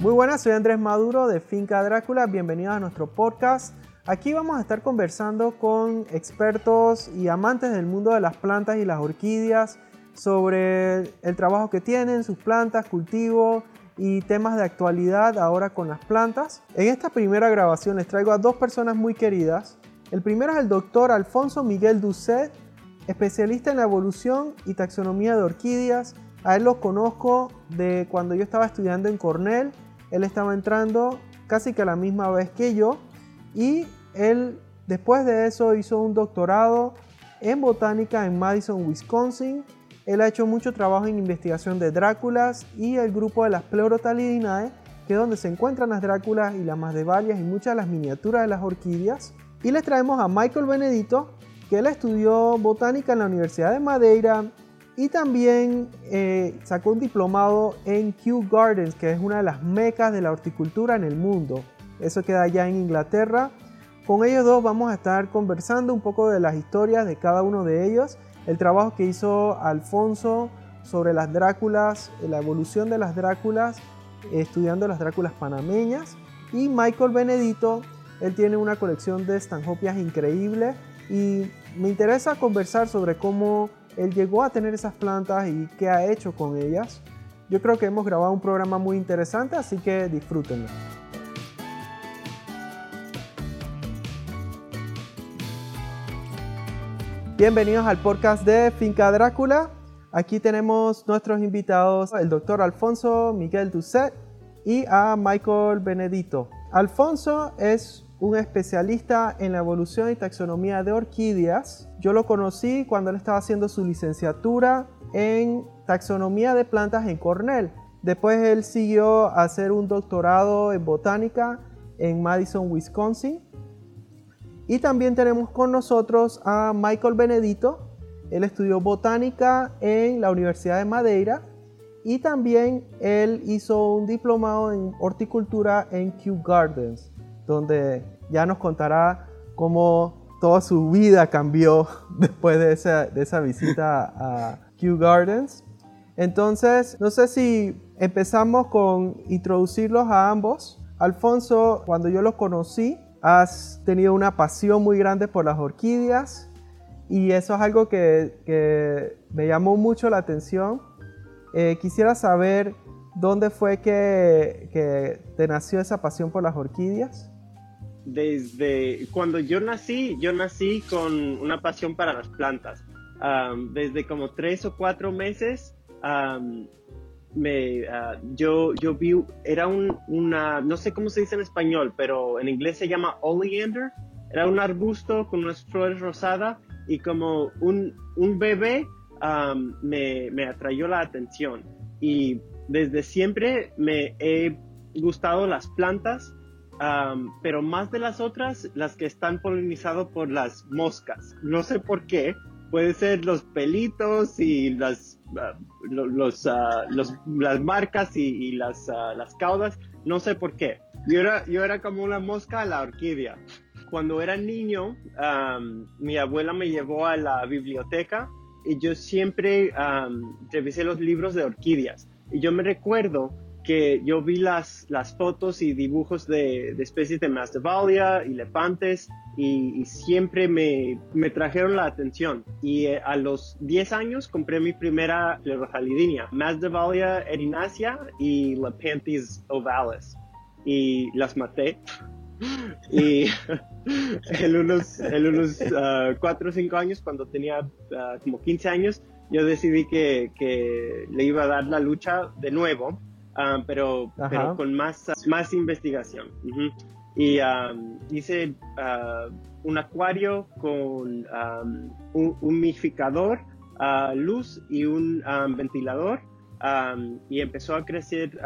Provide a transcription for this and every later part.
Muy buenas, soy Andrés Maduro de Finca Drácula, bienvenidos a nuestro podcast. Aquí vamos a estar conversando con expertos y amantes del mundo de las plantas y las orquídeas sobre el trabajo que tienen, sus plantas, cultivo y temas de actualidad ahora con las plantas. En esta primera grabación les traigo a dos personas muy queridas. El primero es el doctor Alfonso Miguel Ducet, especialista en la evolución y taxonomía de orquídeas. A él lo conozco de cuando yo estaba estudiando en Cornell. Él estaba entrando casi que a la misma vez que yo y él después de eso hizo un doctorado en botánica en Madison, Wisconsin. Él ha hecho mucho trabajo en investigación de Dráculas y el grupo de las Pleurotalidinae, que es donde se encuentran las Dráculas y las Masdevallias y muchas de las miniaturas de las orquídeas. Y les traemos a Michael Benedito, que él estudió botánica en la Universidad de Madeira y también eh, sacó un diplomado en Kew Gardens, que es una de las mecas de la horticultura en el mundo. Eso queda allá en Inglaterra. Con ellos dos vamos a estar conversando un poco de las historias de cada uno de ellos, el trabajo que hizo Alfonso sobre las Dráculas, la evolución de las Dráculas, estudiando las Dráculas panameñas, y Michael Benedito, él tiene una colección de estanjopias increíble y me interesa conversar sobre cómo él llegó a tener esas plantas y qué ha hecho con ellas. Yo creo que hemos grabado un programa muy interesante, así que disfrútenlo. Bienvenidos al podcast de Finca Drácula. Aquí tenemos nuestros invitados, el doctor Alfonso Miguel Ducet y a Michael Benedito. Alfonso es un especialista en la evolución y taxonomía de orquídeas. Yo lo conocí cuando él estaba haciendo su licenciatura en taxonomía de plantas en Cornell. Después él siguió a hacer un doctorado en botánica en Madison, Wisconsin. Y también tenemos con nosotros a Michael Benedito. Él estudió botánica en la Universidad de Madeira y también él hizo un diplomado en horticultura en Kew Gardens, donde ya nos contará cómo toda su vida cambió después de esa, de esa visita a Kew Gardens. Entonces, no sé si empezamos con introducirlos a ambos. Alfonso, cuando yo los conocí, has tenido una pasión muy grande por las orquídeas y eso es algo que, me llamó mucho la atención. Eh, quisiera saber dónde fue que, que, te nació esa pasión por las orquídeas. Desde cuando yo nací, yo nací con una pasión para las plantas. desde como tres o cuatro meses me, ah, yo, yo vi, era un, una, no sé cómo se dice en español, pero en inglés se llama oleander. Era un arbusto con unas flores rosadas y como un, un bebé me, me atrayó la atención. Y desde siempre me he gustado las plantas, pero más de las otras, las que están polinizadas por las moscas. No sé por qué, puede ser los pelitos y las, ah, los, ah, los, las marcas y, las, uh, las caudas, no sé por qué. Yo era, yo era como una mosca a la orquídea. Cuando era niño, mi abuela me llevó a la biblioteca y yo siempre revisé los libros de orquídeas. Y yo me recuerdo que yo vi las, las fotos y dibujos de, de especies de Masdevallia y lepantes y, siempre me, me, trajeron la atención. Y eh, a los 10 años compré mi primera Pleurohalidinia, Masdevallia erinacea y Lepanthes ovalis. Y las maté. y en unos, en unos 4 ah, o 5 años, cuando tenía ah, como 15 años, yo decidí que, que, le iba a dar la lucha de nuevo Ah, pero, pero, con más, más investigación. Y hice ah, un acuario con un humidificador, uh, luz y un ventilador. y empezó a crecer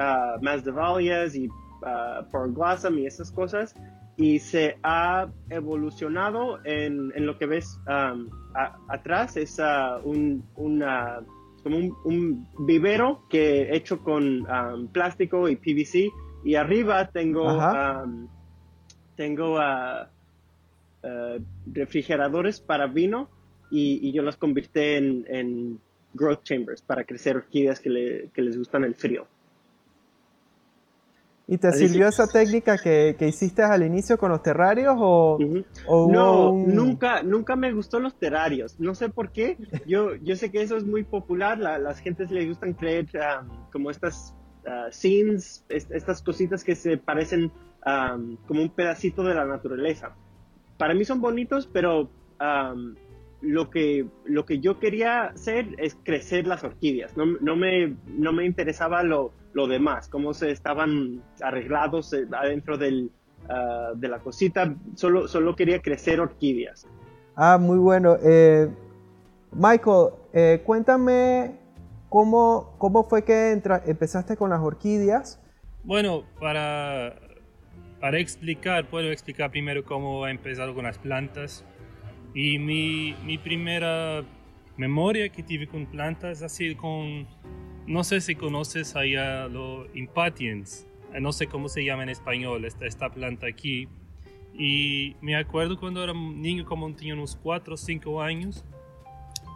más de valias y uh, y esas cosas. Y se ha evolucionado en, en lo que ves atrás. Es un, una como un, vivero que hecho con um, plástico y PVC y arriba tengo um, tengo uh, uh, refrigeradores para vino y, yo los convertí en, growth chambers para crecer orquídeas que, les gustan el frío. ¿Y te sirvió esa técnica que, que, hiciste al inicio con los terrarios o, no? Nunca, nunca me gustó los terrarios. No sé por qué. Yo, yo sé que eso es muy popular. La, las gentes les gustan creer um, como estas uh, scenes, estas cositas que se parecen um, como un pedacito de la naturaleza. Para mí son bonitos, pero um, lo que, lo que yo quería hacer es crecer las orquídeas. No, no, me, no me interesaba lo, lo demás, cómo se estaban arreglados eh, adentro del, ah, de la cosita. Solo, solo quería crecer orquídeas. Ah, muy bueno. Eh, Michael, eh, cuéntame cómo, cómo fue que empezaste con las orquídeas. Bueno, para, para explicar, puedo explicar primero cómo he empezado con las plantas. Y mi, mi primera memoria que tuve con plantas ha sido con, no sé si conoces allá los impatiens, no sé cómo se llama en español, esta, esta planta aquí. Y me acuerdo cuando era niño, como tenía unos 4 o 5 años,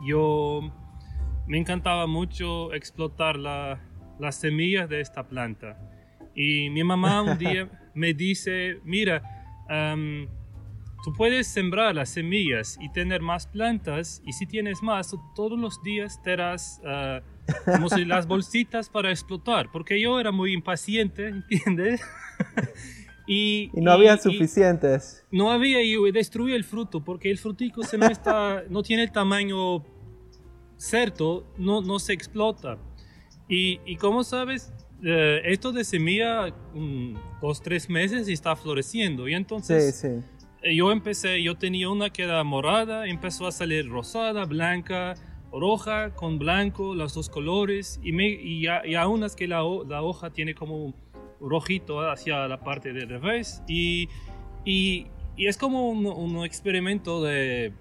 yo me encantaba mucho explotar la, las semillas de esta planta. Y mi mamá un día me dice, mira, um, Tú puedes sembrar las semillas y tener más plantas y si tienes más, todos los días te darás ah, como si las bolsitas para explotar, porque yo era muy impaciente, ¿entiendes? y, no había suficientes. no había y destruí el fruto, porque el frutico se no, está, no tiene el tamaño cierto, no, no se explota. Y, y como sabes, eh, esto de semilla, mm, dos, tres meses y está floreciendo. Y entonces... Sí, sí eh, yo empecé, yo tenía una que era morada, empezó a salir rosada, blanca, roja con blanco, los dos colores, y, me, y, a, unas que la, la, hoja tiene como rojito hacia la parte de revés, y, y, y es como un, un experimento de,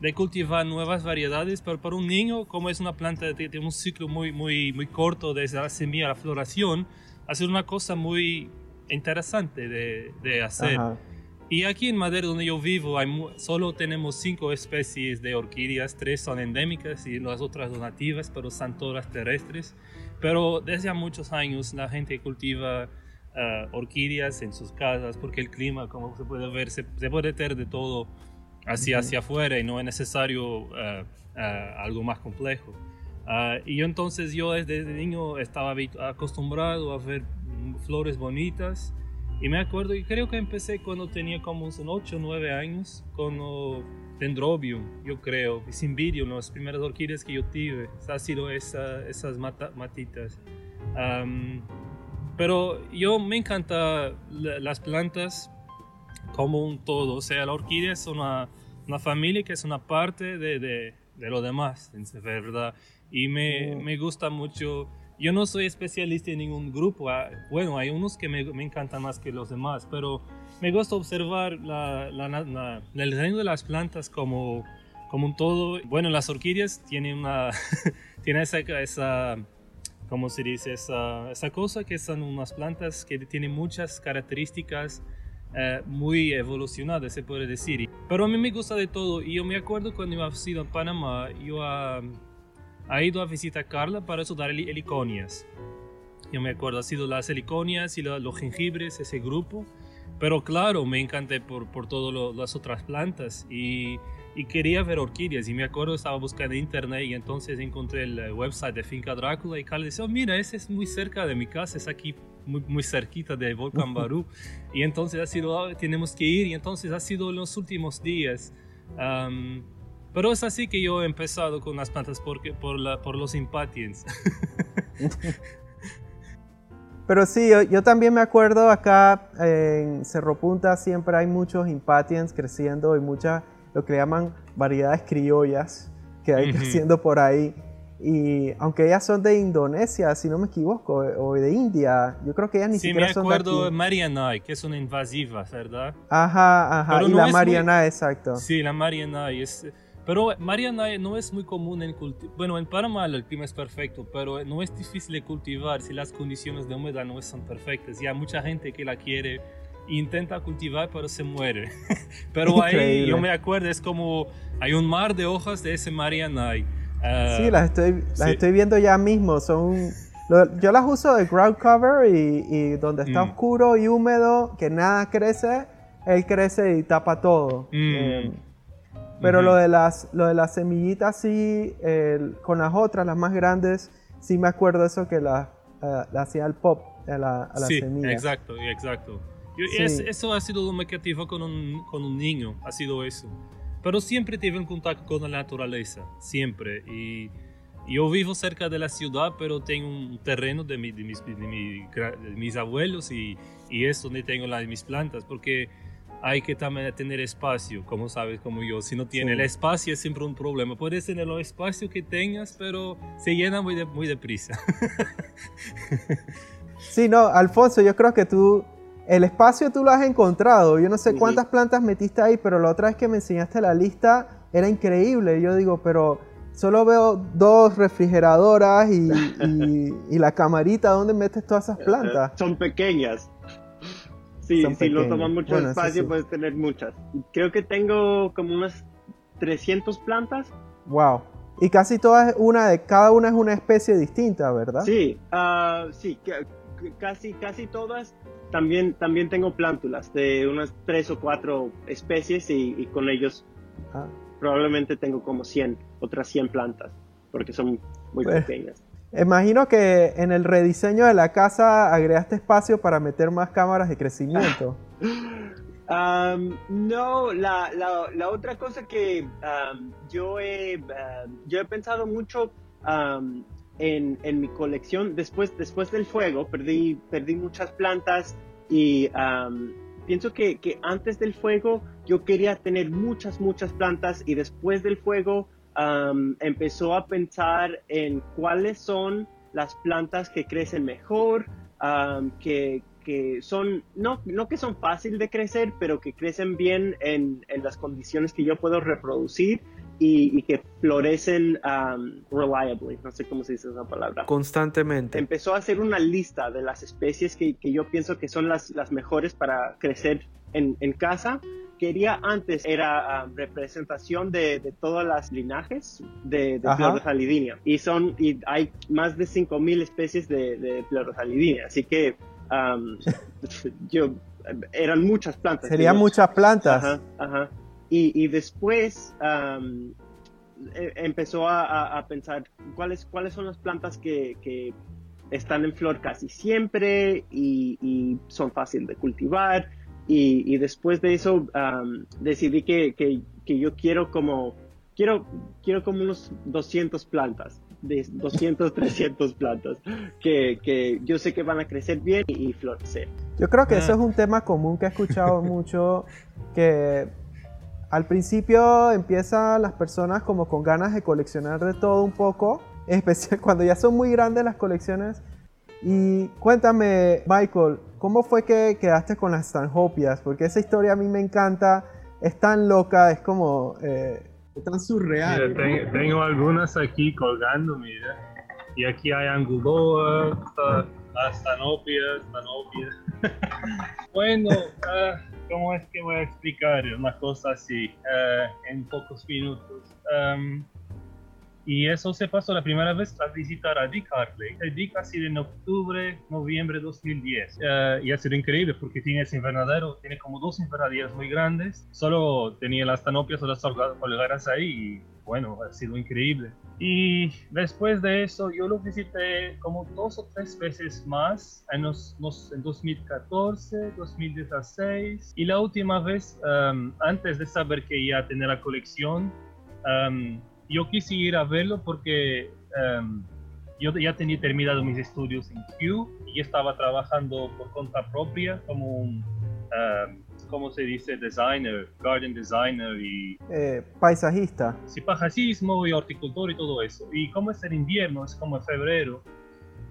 de, cultivar nuevas variedades, pero para un niño, como es una planta que tiene un ciclo muy, muy, muy corto desde la semilla a la floración, hacer una cosa muy interesante de, de hacer. Y aquí en Madera, donde yo vivo, hay solo tenemos cinco especies de orquídeas, tres son endémicas y las otras son nativas, pero son todas terrestres. Pero desde hace muchos años la gente cultiva ah, orquídeas en sus casas porque el clima, como se puede ver, se, puede tener de todo hacia, hacia afuera y no es necesario ah, ah, algo más complejo. y yo entonces yo desde niño estaba acostumbrado a ver flores bonitas y me acuerdo, y creo que empecé cuando tenía como unos 8 o 9 años con Dendrobium, yo creo, y Cymbidium, las primeras orquídeas que yo tuve, ha sido esa, esas matitas. pero yo me encanta las plantas como un todo, o sea, la orquídea es una, una familia que es una parte de, de, de lo demás, en verdad, y me, oh. me gusta mucho yo no soy especialista en ningún grupo. Ah, bueno, hay unos que me, me encantan más que los demás, pero me gusta observar la, la, el reino de las plantas como, como un todo. Bueno, las orquídeas tienen una tienen esa, esa ¿cómo se dice? Esa, esa cosa que son unas plantas que tienen muchas características eh, muy evolucionadas, se puede decir. Pero a mí me gusta de todo. Y yo me acuerdo cuando iba a Panamá, yo a ha ido a visitar a Carla para estudiar heliconias. Yo me acuerdo, ha sido las heliconias y los jengibres, ese grupo. Pero claro, me encanté por, por todas las otras plantas y, y, quería ver orquídeas. Y me acuerdo, estaba buscando en internet y entonces encontré el website de Finca Drácula y Carla decía, oh, mira, ese es muy cerca de mi casa, es aquí muy, muy cerquita de Volcán Barú. y entonces ha sido, ah, tenemos que ir. Y entonces ha sido los últimos días. Pero es así que yo he empezado con las plantas porque, por, la, por los impatiens. Pero sí, yo, también me acuerdo acá en Cerro Punta siempre hay muchos impatiens creciendo y muchas, lo que llaman variedades criollas que hay creciendo por ahí. Y aunque ellas son de Indonesia, si no me equivoco, o de India, yo creo que ellas ni siquiera son de Sí, me acuerdo de Marianai, que son invasivas, ¿verdad? Ajá, ajá, y la Marianai, exacto. Sí, la Marianai es pero Mariana no es muy común en cultivar. Bueno, en Panamá el clima es perfecto, pero no es difícil de cultivar si las condiciones de humedad no son perfectas. Y hay mucha gente que la quiere intenta cultivar, pero se muere. pero ahí yo me acuerdo, es como hay un mar de hojas de ese Mariana. Uh, sí, las estoy, las estoy viendo ya mismo. Son yo las uso de ground cover y, donde está Mm. oscuro y húmedo, que nada crece, él crece y tapa todo. Mm. Eh, pero Ujú. lo, de las, lo de las semillitas sí, con las otras, las más grandes, sí me acuerdo eso que la, eh, la hacía el pop a la, a la sí, semilla. exacto, exacto. Yo- Sí. es- eso ha sido lo que tive con un, con un niño, ha sido eso. Pero siempre tive un contacto con la naturaleza, siempre. Y yo vivo cerca de la ciudad, pero tengo un terreno de, mi- de mis, de mi de mis abuelos y, y es donde tengo las, mis plantas, porque hay que también tener espacio, como sabes, como yo. Si no tiene Sí. el espacio es siempre un problema. Puedes tener los espacios que tengas, pero se llena muy, de, muy deprisa. Sí, no, Alfonso, yo creo que tú, el espacio tú lo has encontrado. Yo no sé cuántas plantas metiste ahí, pero la otra vez que me enseñaste la lista era increíble. Yo digo, pero solo veo dos refrigeradoras y, y- y la camarita. ¿Dónde metes todas esas plantas? Son pequeñas. Sí, si pequeñas. toman mucho Bueno, espacio, sí. puedes tener muchas. Creo que tengo como unas 300 plantas. Wow. Y casi todas, una de cada una es una especie distinta, ¿verdad? Sí, ah, sí, ca- ca- casi, casi todas. También, también tengo plántulas de unas tres o cuatro especies y, y con ellos Ah, probablemente tengo como 100, otras 100 plantas, porque son muy Pues- pequeñas. Imagino que en el rediseño de la casa agregaste espacio para meter más cámaras de crecimiento. Um, no, la, la, otra cosa que um, yo, he, um, yo he pensado mucho um, en, en mi colección, después, después del fuego, perdí, perdí muchas plantas y um, pienso que, que antes del fuego yo quería tener muchas, muchas plantas y después del fuego um, empezó a pensar en cuáles son las plantas que crecen mejor, um, que, que son, no, no que son fácil de crecer, pero que crecen bien en, en las condiciones que yo puedo reproducir y, y que florecen um, reliably, no sé cómo se dice esa palabra. Constantemente. Empezó a hacer una lista de las especies que, que yo pienso que son las, las mejores para crecer en, en casa. Quería antes, era um, representación de, de todas las linajes de, de. Y, son, y hay más de 5.000 especies de, de Pleurosalidina. Así que um, yo, eran muchas plantas. Serían muchas plantas. Ajá, ajá. Y, y después e- empezó a, a- a pensar cuáles, cuáles son las plantas que, que están en flor casi siempre y, y son fáciles de cultivar. Y, y después de eso am, decidí que, que- que yo quiero como, quiero, quiero como unos 200 plantas. De 200, 300 plantas que, que yo sé que van a crecer bien y, y florecer. Yo creo que Ah. eso es un tema común que he escuchado mucho, que al principio empiezan las personas como con ganas de coleccionar de todo un poco, especial cuando ya son muy grandes las colecciones. Y cuéntame, Michael, ¿cómo fue que quedaste con las Stanhopias? Porque esa historia a mí me encanta, es tan loca, es como... eh, tan surreal. Mira, ten- tengo algunas aquí colgando, mira. Y aquí hay anguloa, astanopia, astanopia. bueno, ah, ¿cómo es que voy a explicar una cosa así ah, en pocos minutos? Am, y eso se pasó la primera vez a visitar a Dick Hartley. Dick ha sido en octubre, noviembre de 2010. Eh, y ha sido increíble porque tiene ese invernadero, tiene como dos invernaderos muy grandes. Solo tenía las tanopias o las colgadas ahí y bueno, ha sido increíble. Y después de eso yo lo visité como dos o tres veces más en, los, los- en 2014, 2016 y la última vez, um, antes de saber que iba a tener la colección, um, yo quise ir a verlo porque um, yo ya tenía terminado mis estudios en Kew y estaba trabajando por cuenta propia como un, um, ¿cómo se dice? Designer, garden designer y Eh, paisajista. sí, pajasismo y horticultor y todo eso. Y como es el invierno, es como en febrero,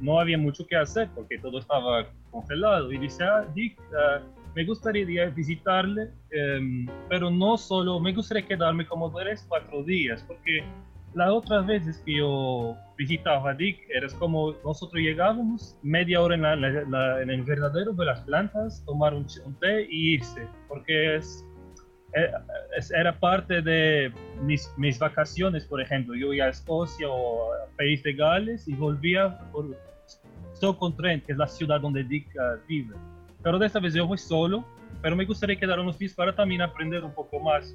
no había mucho que hacer porque todo estaba congelado. Y dice, ah, Dick, ah, me gustaría visitarle, em, pero no solo, me gustaría quedarme como tres, cuatro días, porque las otras veces que yo visitaba a Dick, era como nosotros llegábamos media hora en, el invernadero de las plantas, tomar un, un té y irse, porque es, eh, era parte de mis, vacaciones, por ejemplo. Yo iba a Escocia o a País de Gales y volvía por Stoke-on-Trent, que es la ciudad donde Dick uh, vive. Pero de esta vez yo voy solo, pero me gustaría quedar unos días para también aprender un poco más.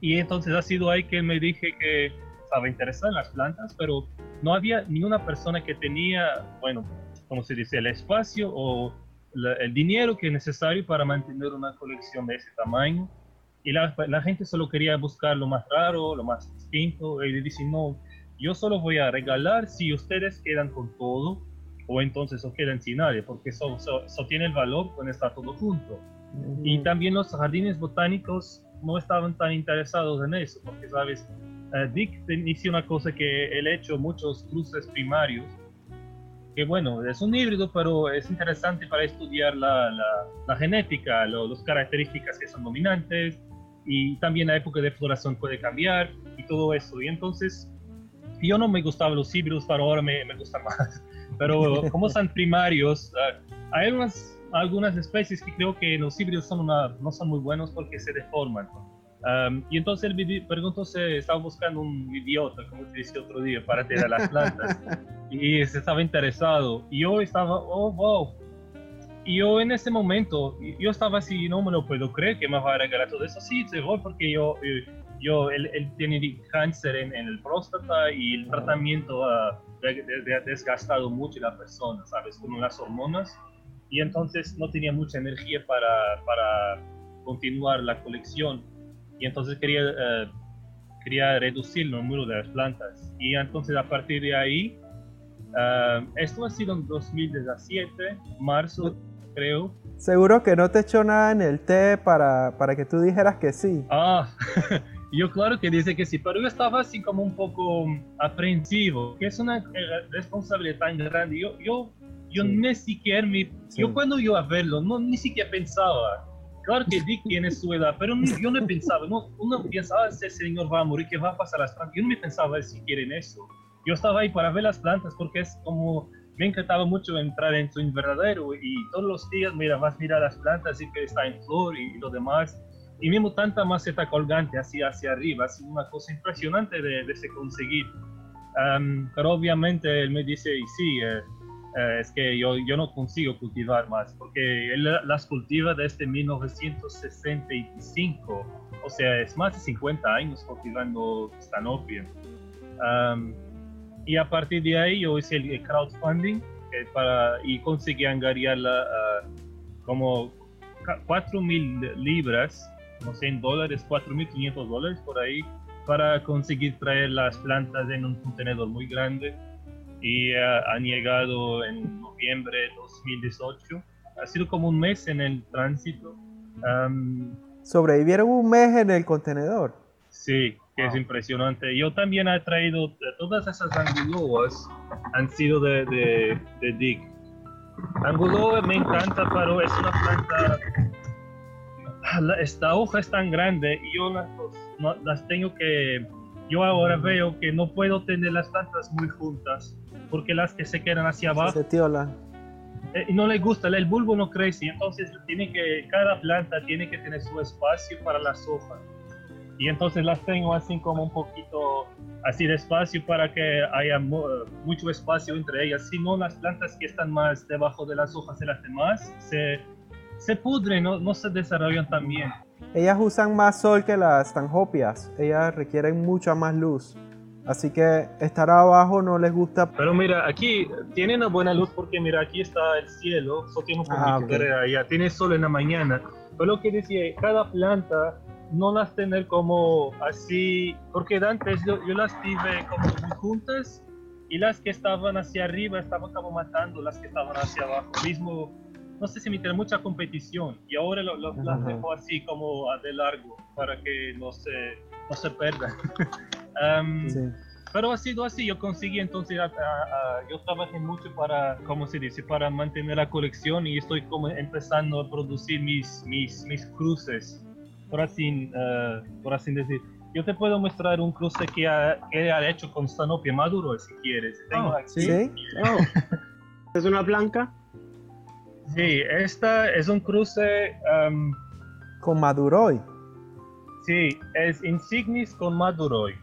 Y entonces ha sido ahí que me dije que estaba interesado en las plantas, pero no había ninguna persona que tenía, bueno, como se dice, el espacio o el dinero que es necesario para mantener una colección de ese tamaño. Y la, gente solo quería buscar lo más raro, lo más distinto. Y dicen, no, yo solo voy a regalar si ustedes quedan con todo o entonces o quedan sin nadie, porque eso, eso, tiene el valor cuando está todo junto. Y también los jardines botánicos no estaban tan interesados en eso, porque, ¿sabes? Uh, Dick inició una cosa que él ha hecho muchos cruces primarios, que bueno, es un híbrido, pero es interesante para estudiar la, la, genética, las características que son dominantes, y también la época de floración puede cambiar, y todo eso. Y entonces, yo no me gustaban los híbridos, pero ahora me, me gustan más. Pero como son primarios, uh, hay unas algunas especies que creo que los híbridos son una, no son muy buenos porque se deforman. Um, y entonces el preguntó se estaba buscando un idiota, como te decía otro día, para tirar las plantas. y se estaba interesado. Y yo estaba, oh, wow. Y yo en ese momento, yo estaba así, no me lo puedo creer que me va a regalar todo eso. Sí, se voy porque yo, yo él, él tiene cáncer en, en, el próstata y el tratamiento ha desgastado mucho la persona, ¿sabes? Con las hormonas. Y entonces no tenía mucha energía para, para continuar la colección. Y entonces quería, uh, quería reducir el número de las plantas. Y entonces a partir de ahí uh, esto ha sido en 2017 marzo creo. Seguro que no te echó nada en el té para, para que tú dijeras que sí ah yo claro que dice que sí, pero yo estaba así como un poco aprensivo, que es una eh, responsabilidad tan grande. Yo, yo yo ni siquiera me, yo cuando iba a verlo, no, ni siquiera pensaba. Claro que Dick tiene su edad, pero yo no pensaba, no, uno pensaba, ese señor va a morir, ¿qué va a pasar las plantas? Yo no me pensaba siquiera en eso. Yo estaba ahí para ver las plantas porque es como, me encantaba mucho entrar en su invernadero y todos los días, mira, vas a mirar las plantas y que está en flor y, lo demás. Y mismo tanta maceta colgante así hacia arriba, así una cosa impresionante de, de se conseguir. pero obviamente él me dice, sí, eh, eh, es que yo, yo no consigo cultivar más, porque él las cultiva desde 1965, o sea, es más de 50 años cultivando Stanopia. y a partir de ahí yo hice el crowdfunding para, y conseguí angariarla uh, como 4 mil libras, no sé, en dólares, 4.500 dólares por ahí, para conseguir traer las plantas en un contenedor muy grande y uh, han llegado en noviembre de 2018. Ha sido como un mes en el tránsito. ¿Sobrevivieron un mes en el contenedor? Sí, que es impresionante. Yo también he traído eh, todas esas anguloas, han sido de, de, de Dick. Anguloa me encanta, pero es una planta. Esta hoja es tan grande y yo las, las tengo que. Yo ahora veo que no puedo tener las plantas muy juntas porque las que se quedan hacia abajo se tiola. Eh, no le gusta, el bulbo no crece, entonces tiene que, cada planta tiene que tener su espacio para las hojas. Y entonces las tengo así como un poquito así de espacio para que haya mucho espacio entre ellas. Si no, las plantas que están más debajo de las hojas de las demás se, se pudren, no, no se desarrollan tan bien. Ellas usan más sol que las tanjopias, ellas requieren mucha más luz. Así que estar abajo no les gusta. Pero mira, aquí tiene una buena luz porque mira, aquí está el cielo, solo tiene ah, allá, tiene sol en la mañana. Pero lo que decía, cada planta no las tener como así, porque antes yo, las tive como muy juntas y las que estaban hacia arriba estaban como matando las que estaban hacia abajo. Mismo, no sé si me tiene mucha competición y ahora lo, las dejo así como de largo para que no se, no se pierdan. Pero ha sido así, yo conseguí entonces, yo trabajé mucho para, ¿cómo se dice?, para mantener la colección y estoy como empezando a producir mis, mis, mis cruces, por así, uh, por así decir. Yo te puedo mostrar un cruce que ha, que ha hecho con Sanopia Maduro, si quieres. Tengo oh, ¿Sí? Oh. ¿Es una blanca? Sí, esta es un cruce... ¿Con Maduroy? Sí, es Insignis con Maduroy.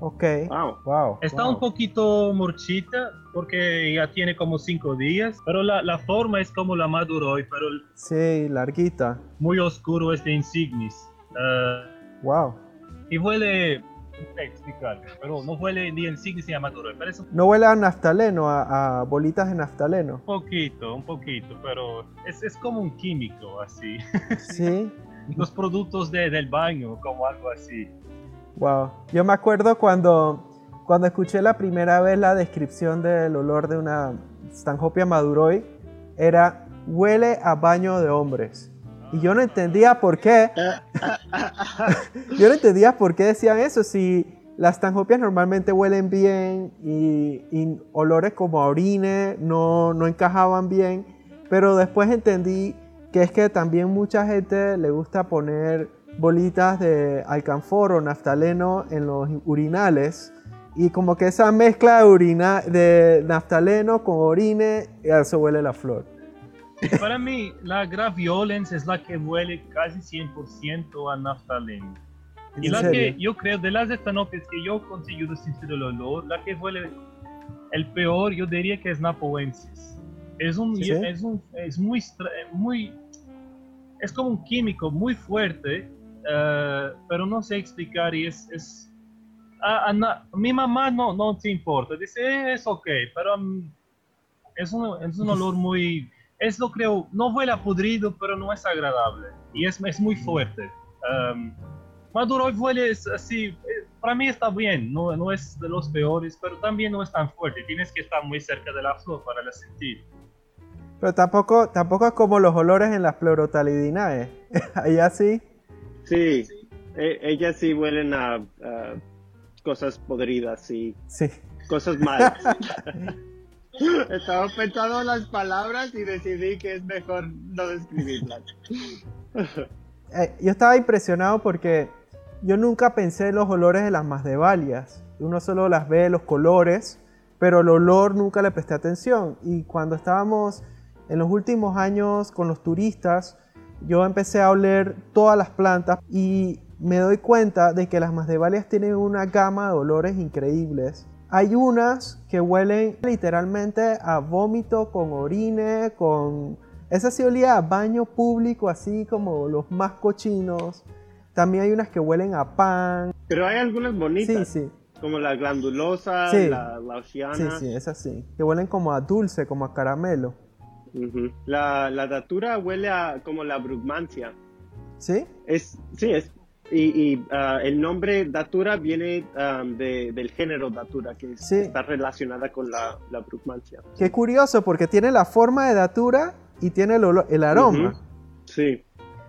Ok. Wow. Wow. Está wow. un poquito morchita porque ya tiene como cinco días, pero la, la forma es como la maduro hoy, pero el Sí, larguita. muy oscuro es de insignis. Ah, Wow. y huele, pero no huele ni insignis ni a maduro, parece un No huele a naftaleno, a, a bolitas de naftaleno. poquito, un poquito, pero es, es como un químico así. Sí. Los productos de, del baño, como algo así. Wow. Yo me acuerdo cuando, cuando escuché la primera vez la descripción del olor de una Stanhopia maduroy, era huele a baño de hombres. Y yo no entendía por qué. Yo no entendía por qué decían eso. Si las Stanhopias normalmente huelen bien y, y olores como a orine no, no encajaban bien. Pero después entendí que es que también mucha gente le gusta poner bolitas de alcanfor o naftaleno en los urinales. Y como que esa mezcla de, orina, de naftaleno con orine, eso huele la flor. Para mí, la Graviolens es la que huele casi 100% a naftaleno. Y ¿En la serio? que yo creo, de las estanopias que yo consigo sentir el olor, la que huele el peor, yo diría que es Napoensis. Es un, ¿Sí? es un, es muy, muy, es como un químico muy fuerte, eh, pero no sé explicar y es, es a, a na- mi mamá no, no te importa, dice "Eh, es ok, pero mm, es un, es un olor muy, es lo creo, no huele a podrido, pero no es agradable y es, es muy fuerte. Um, Maduro huele así, eh, para mí está bien, no, no es de los peores, pero también no es tan fuerte, tienes que estar muy cerca de la flor para la sentir. Pero tampoco, tampoco es como los olores en las pleurotalidinae. Allá sí. Sí, e- ellas sí huelen a, a cosas podridas y Sí. cosas malas. Estaba pensando en las palabras y decidí que es mejor no describirlas. Eh, yo estaba impresionado porque yo nunca pensé en los olores de las masdevalias. Uno solo las ve los colores, pero el olor nunca le presté atención. Y cuando estábamos en los últimos años con los turistas, yo empecé a oler todas las plantas y me doy cuenta de que las masdevalias tienen una gama de olores increíbles. Hay unas que huelen literalmente a vómito con orine, con... Esa sí olía a baño público, así como los más cochinos. También hay unas que huelen a pan. Pero hay algunas Sí, bonitas, sí, como la glandulosa, Sí. la, la oceana. sí, sí, es así. Que huelen como a dulce, como a caramelo. La, la datura huele a como la brugmancia. ¿Sí? Es, sí, es. Y, y, ah, el nombre datura viene ah, de- del género datura, que Sí. está relacionada con la, la brugmancia. Qué curioso, porque tiene la forma de datura y tiene el, aroma. Sí.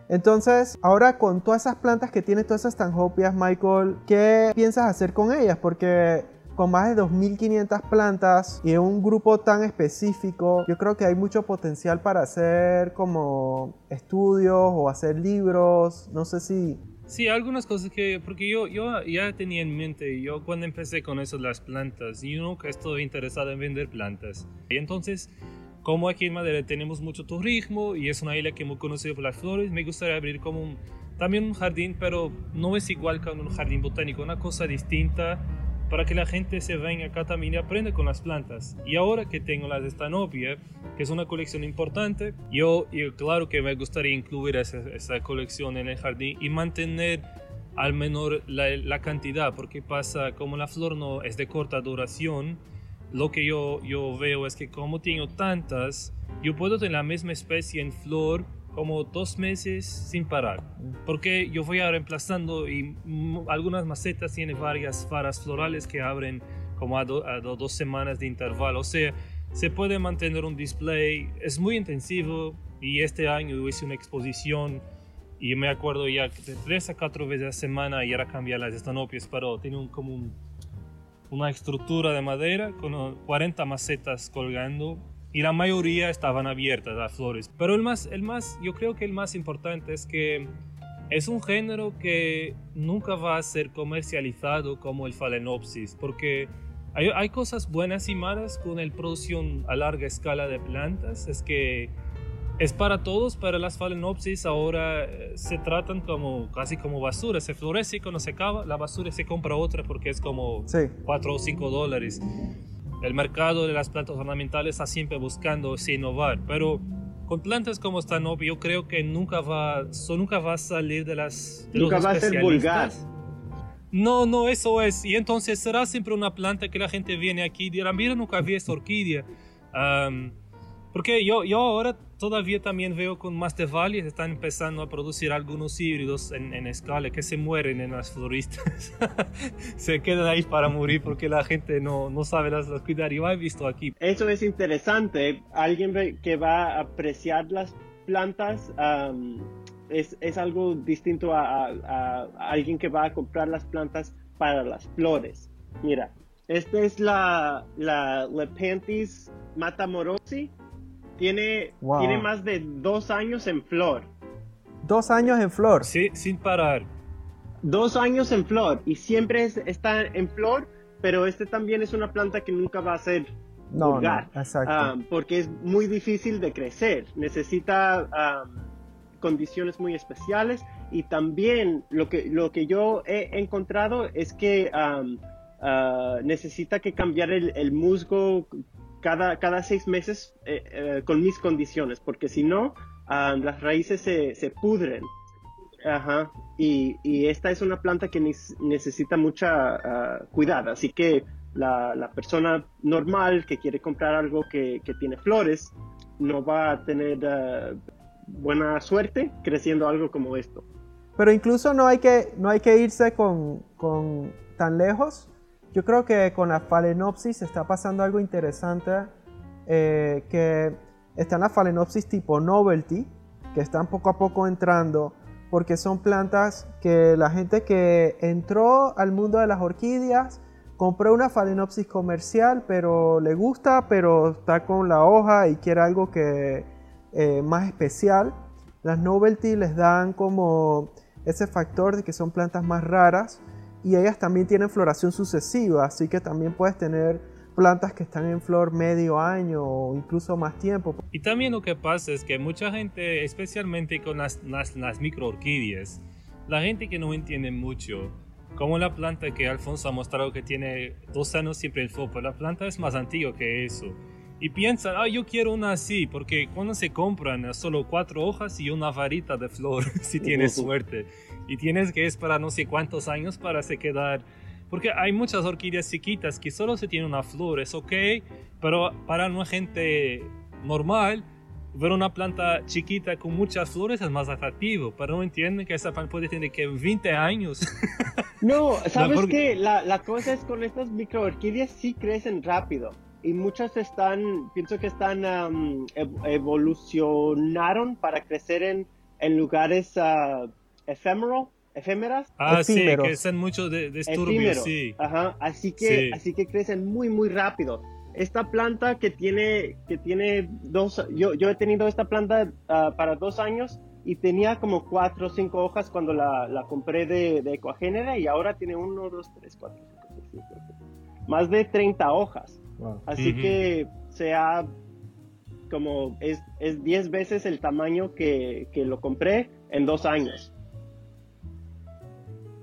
Entonces, ahora con todas esas plantas que tiene, todas esas tanjopias, Michael, ¿qué piensas hacer con ellas? Porque con más de 2.500 plantas y en un grupo tan específico, yo creo que hay mucho potencial para hacer como estudios o hacer libros. No sé si... Sí, algunas cosas que, porque yo, yo ya tenía en mente, yo cuando empecé con eso las plantas, yo nunca estoy interesado en vender plantas. Y entonces, como aquí en Madera tenemos mucho turismo y es una isla que muy conocida por las flores, me gustaría abrir como un, también un jardín, pero no es igual que un jardín botánico, una cosa distinta para que la gente se venga acá también y aprenda con las plantas. Y ahora que tengo las de Stanopia, que es una colección importante, yo, claro que me gustaría incluir esa, esa colección en el jardín y mantener al menor la, la cantidad, porque pasa, como la flor no es de corta duración, lo que yo, yo veo es que como tengo tantas, yo puedo tener la misma especie en flor como dos meses sin parar. Porque yo voy reemplazando y algunas macetas tienen varias faras florales que abren como a, do- a do- dos semanas de intervalo. O sea, se puede mantener un display, es muy intensivo y este año hice una exposición y me acuerdo ya de tres a cuatro veces a la semana y era cambiar las estanopias, pero tiene un, como un- una estructura de madera con uh, 40 macetas colgando y la mayoría estaban abiertas a flores. Pero el más, el más, yo creo que el más importante es que es un género que nunca va a ser comercializado como el Phalaenopsis, porque hay, hay cosas buenas y malas con la producción a larga escala de plantas. Es que es para todos, pero las phalaenopsis ahora eh, se tratan como casi como basura. Se florece y cuando se acaba, la basura se compra otra porque es como Sí. 4 o 5 dólares. El mercado de las plantas ornamentales está siempre buscando se innovar, pero con plantas como esta no, yo creo que nunca va, so- nunca va a salir de las de Nunca los va a ser vulgar. No, no, eso es. Y entonces será siempre una planta que la gente viene aquí y dirá, mira, nunca vi esta orquídea. Am, porque yo, yo ahora todavía también veo con más de Valle están empezando a producir algunos híbridos en, en escala que se mueren en las floristas. se quedan ahí para morir porque la gente no, no sabe las, las cuidar. Yo he visto aquí. Eso es interesante. Alguien que va a apreciar las plantas am, es, es algo distinto a, a- a alguien que va a comprar las plantas para las flores. Mira, esta es la, la Lepanthes matamorosi. Tiene, Wow. tiene más de dos años en flor. Dos años en flor. Sí, sin parar. Dos años en flor y siempre es- está en flor, pero este también es una planta que nunca va a ser No, vulgar, no, exacto. ah, porque es muy difícil de crecer, necesita ah, condiciones muy especiales y también lo que, lo que yo he encontrado es que ah, necesita que cambiar el, el musgo cada, cada seis meses eh, eh, con mis condiciones, porque si no, ah, las raíces se, pudren. Ajá. Y, y esta es una planta que necesita mucha ah, cuidado, así que la, persona normal que quiere comprar algo que, que tiene flores no va a tener ah, buena suerte creciendo algo como esto. Pero incluso no hay que, no hay que irse con, con tan lejos. Yo creo que con la Phalaenopsis está pasando algo interesante, eh, que están las Phalaenopsis tipo Novelty, que están poco a poco entrando, porque son plantas que la gente que entró al mundo de las orquídeas compró una Phalaenopsis comercial, pero le gusta, pero está con la hoja y quiere algo que eh, más especial. Las novelty les dan como ese factor de que son plantas más raras y ellas también tienen floración sucesiva, así que también puedes tener plantas que están en flor medio año o incluso más tiempo. Y también lo que pasa es que mucha gente, especialmente con las, las, las microorquídeas, la gente que no entiende mucho, como la planta que Alfonso ha mostrado que tiene dos años siempre en flor, pero la planta es más antigua que eso. Y piensan, ah, yo quiero una así, porque cuando se compran solo cuatro hojas y una varita de flor, si tienes suerte. Y tienes que esperar no sé cuántos años para se quedar. Porque hay muchas orquídeas chiquitas que solo se tiene una flor, es ok, pero para una gente normal, ver una planta chiquita con muchas flores es más atractivo, pero no entienden que esa planta puede tener que 20 años. No, ¿sabes porque- qué? La, la cosa es con estas microorquídeas sí crecen rápido. Y muchas están, pienso que están, ev- evolucionaron para crecer en, en lugares ah, efemeral, efémeras. ah, sí, Efímeros. que son mucho de, disturbios, efímeros. sí. Ajá, así que, Sí. así que crecen muy, muy rápido. Esta planta que tiene, que tiene dos, yo, yo he tenido esta planta ah, para dos años y tenía como cuatro o cinco hojas cuando la, la compré de, de Ecuagénera y ahora tiene uno, dos, tres, cuatro, cinco, seis, siete. Más de 30 hojas. Así Ujú. que sea como es, es 10 veces el tamaño que, que lo compré en dos años.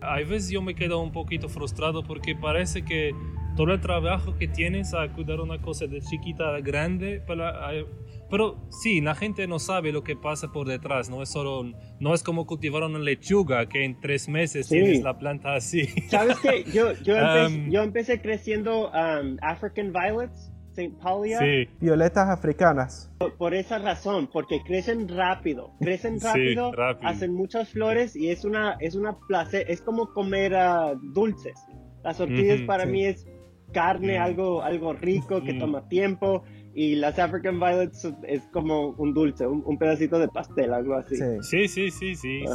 A veces yo me quedo un poquito frustrado porque parece que todo el trabajo que tienes a cuidar una cosa de chiquita a grande, eh, pero sí, la gente no sabe lo que pasa por detrás, no es solo, no es como cultivar una lechuga que en tres meses Sí. tienes la planta así. ¿Sabes qué? Yo, yo, empe- Um, yo empecé creciendo um, African Violets, St. Paulia, sí, Violetas africanas. por, por esa razón, porque crecen rápido, crecen Sí, rápido, rápido. hacen muchas flores y es una, es una placer, es como comer ah, dulces. Las orquídeas Ujú, para sí. mí es carne, Mm. algo, algo rico que Mm. toma tiempo y las African Violets es como un dulce, un, un pedacito de pastel, algo así. Sí. sí, sí, sí, sin,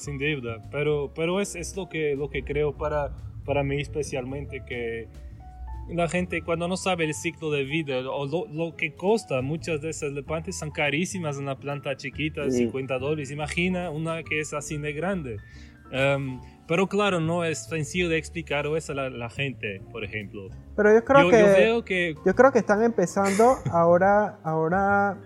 sin duda. Pero, pero es, es lo, que, lo que creo para, para mí especialmente que la gente cuando no sabe el ciclo de vida o lo, lo que costa, muchas de esas lepantes son carísimas en una planta chiquita, Sí. 50 dólares. Imagina una que es así de grande. Um, pero claro, no es sencillo de explicar eso a la, la gente, por ejemplo. Pero yo creo yo, que... yo veo que Yo creo que están empezando ahora, ahora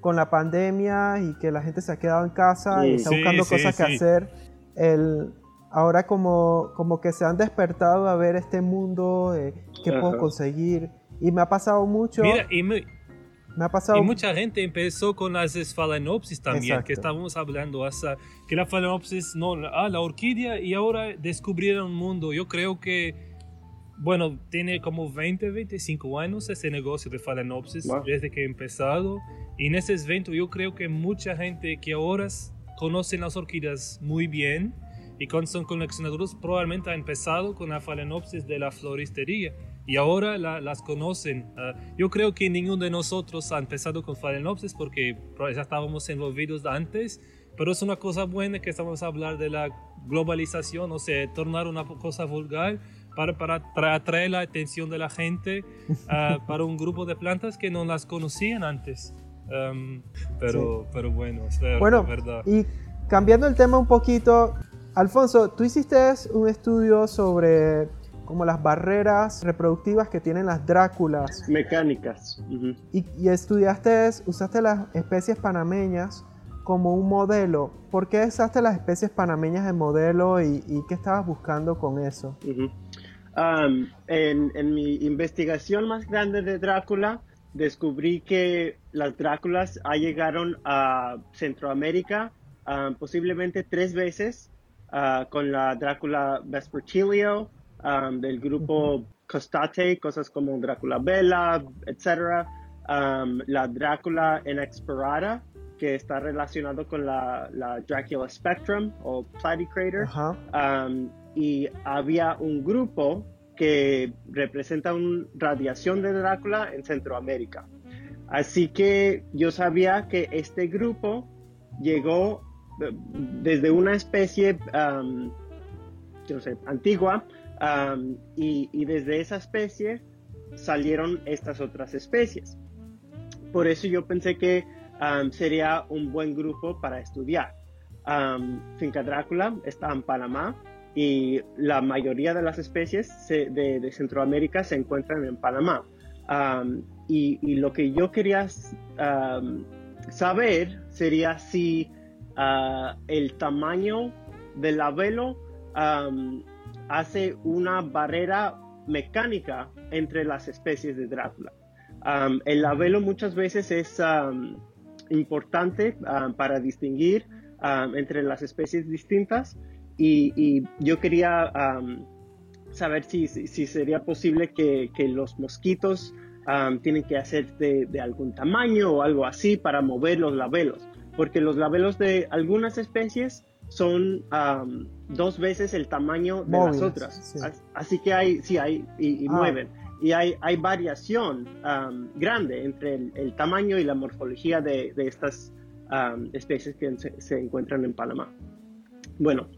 con la pandemia y que la gente se ha quedado en casa y Sí. está Sí, buscando sí, cosas que sí. hacer. El, ahora como, como que se han despertado a ver este mundo, eh, qué puedo Ajá. conseguir. Y me ha pasado mucho, Mira, y, mu- me ha pasado... y mucha gente empezó con las phalaenopsis también, Exacto. que estábamos hablando hasta que la phalaenopsis, no, la- ah, la orquídea y ahora descubrieron un mundo. Yo creo que, bueno, tiene como 20, 25 años ese negocio de phalaenopsis Wow. desde que he empezado. Y en ese evento yo creo que mucha gente que ahora conocen las orquídeas muy bien y cuando son coleccionadores probablemente ha empezado con la phalaenopsis de la floristería y ahora la- las conocen. Ah, yo creo que ninguno de nosotros ha empezado con phalaenopsis porque ya estábamos envolvidos antes, pero es una cosa buena que estamos a hablar de la globalización, o sea, tornar una cosa vulgar para, para tra- atraer la atención de la gente ah, para un grupo de plantas que no las conocían antes. Um, pero, pero bueno, es ver- Bueno, verdad. y cambiando el tema un poquito, Alfonso, tú hiciste un estudio sobre como las barreras reproductivas que tienen las dráculas Mecánicas. ujú. y, y estudiaste, usaste las especies panameñas como un modelo. ¿Por qué usaste las especies panameñas de modelo y, y qué estabas buscando con eso? Ujú. Am, en, en mi investigación más grande de Drácula, descubrí que las Dráculas llegaron a Centroamérica ah, posiblemente tres veces ah, con la Drácula Vespertilio am, del grupo Costate, cosas como Drácula Bella, etc. Am, la Drácula Inexperata, que está relacionado con la, la Dracula Spectrum o Platycrater. Ajá. Um, y había un grupo que representa una radiación de Drácula en Centroamérica. Así que yo sabía que este grupo llegó eh, desde una especie, um, yo no sé, antigua, um, y, y desde esa especie salieron estas otras especies. Por eso yo pensé que um, sería un buen grupo para estudiar. Um, Finca Drácula está en Panamá y la mayoría de las especies se- de, de Centroamérica se encuentran en Panamá. Um, y, y lo que yo quería saber sería si ah, el tamaño del labelo hace una barrera mecánica entre las especies de Drácula. El labelo muchas veces es importante para distinguir entre las especies distintas y, yo quería saber si, si, sería posible que, los mosquitos tienen que hacer de algún tamaño o algo así para mover los labelos, porque los labelos de algunas especies son um, dos veces el tamaño de Móviles, las otras. sí. As- Así que hay, sí, hay, y, y Ah. mueven. Y hay, hay variación um, grande entre el, el tamaño y la morfología de, de estas um, especies que se, se encuentran en Panamá. Bueno,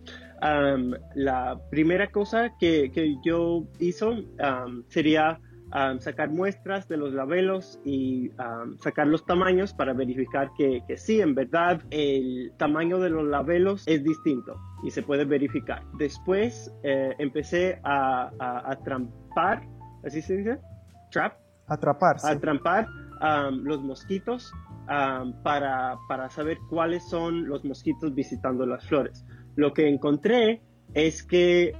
um, la primera cosa que, que yo hizo um, sería um, sacar muestras de los labelos y um, sacar los tamaños para verificar que, que sí, en verdad, el tamaño de los labelos es distinto y se puede verificar. Después eh, empecé a, a- a trampar, ¿así se dice? Trap Atraparse. a trampar um, los mosquitos para, para saber cuáles son los mosquitos visitando las flores. Lo que encontré es que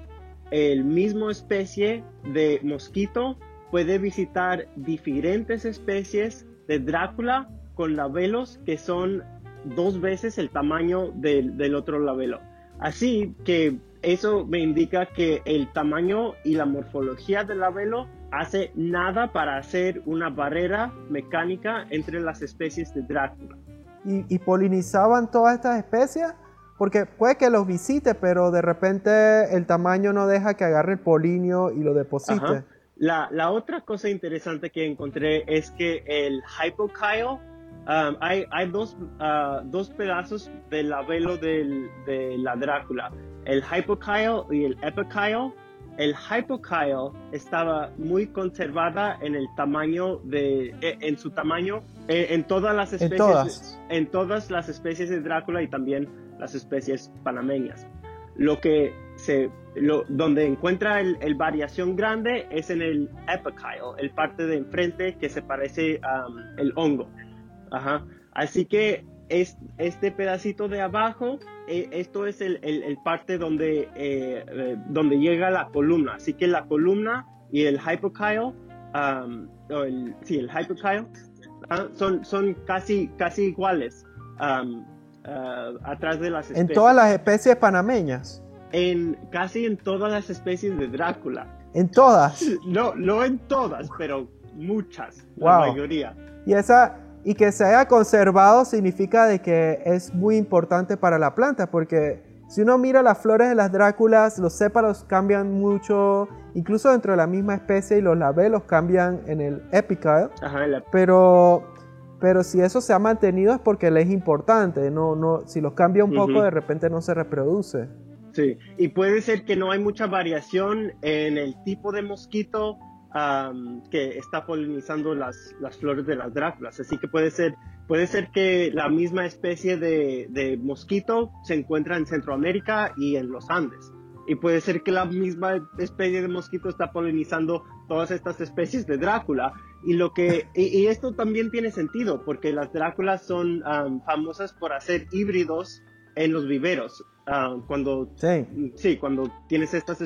el mismo especie de mosquito puede visitar diferentes especies de Drácula con labelos que son dos veces el tamaño del, del otro labelo. Así que eso me indica que el tamaño y la morfología del labelo hace nada para hacer una barrera mecánica entre las especies de Drácula. y, y polinizaban todas estas especies, porque puede que los visite, pero de repente el tamaño no deja que agarre el polinio y lo deposite. Ajá. La, la otra cosa interesante que encontré es que el hypokyle, um, hay, hay dos, ah, dos pedazos del labelo del- de la Drácula, el hypokyle y el epikyle. El hypokyle estaba muy conservada en el tamaño de, eh, en su tamaño, eh, en todas las En especies, todas. en todas las especies de Drácula y también las especies panameñas. Lo que se, lo, donde encuentra el, el variación grande es en el epikyle, el parte de enfrente que se parece al el hongo. Ajá. Así que es, este pedacito de abajo, eh, esto es el, el, el parte donde, eh, eh, donde llega la columna. Así que la columna y el hypokyle, um, o el, sí, el hypokyle, ah, son, son casi, casi iguales um, uh, atrás de las especies. En todas las especies panameñas. En, casi en todas las especies de Drácula. En todas. No, no en todas, pero muchas, Wow. la mayoría. Y esa y que se haya conservado significa de que es muy importante para la planta porque si uno mira las flores de las dráculas, los sépalos cambian mucho, incluso dentro de la misma especie y los labelos cambian en el epicale, Ajá, la- pero pero si eso se ha mantenido es porque le es importante, no no si los cambia un poco Ujú. de repente no se reproduce. Sí, y puede ser que no hay mucha variación en el tipo de mosquito que está polinizando las, las flores de las dráculas. Así que puede ser, puede ser que la misma especie de, de mosquito se encuentra en Centroamérica y en los Andes. Y puede ser que la misma especie de mosquito está polinizando todas estas especies de Drácula. Y, lo que, y, esto también tiene sentido, porque las Dráculas son am, famosas por hacer híbridos en los viveros. Ah, cuando Sí. Sí, cuando tienes estas.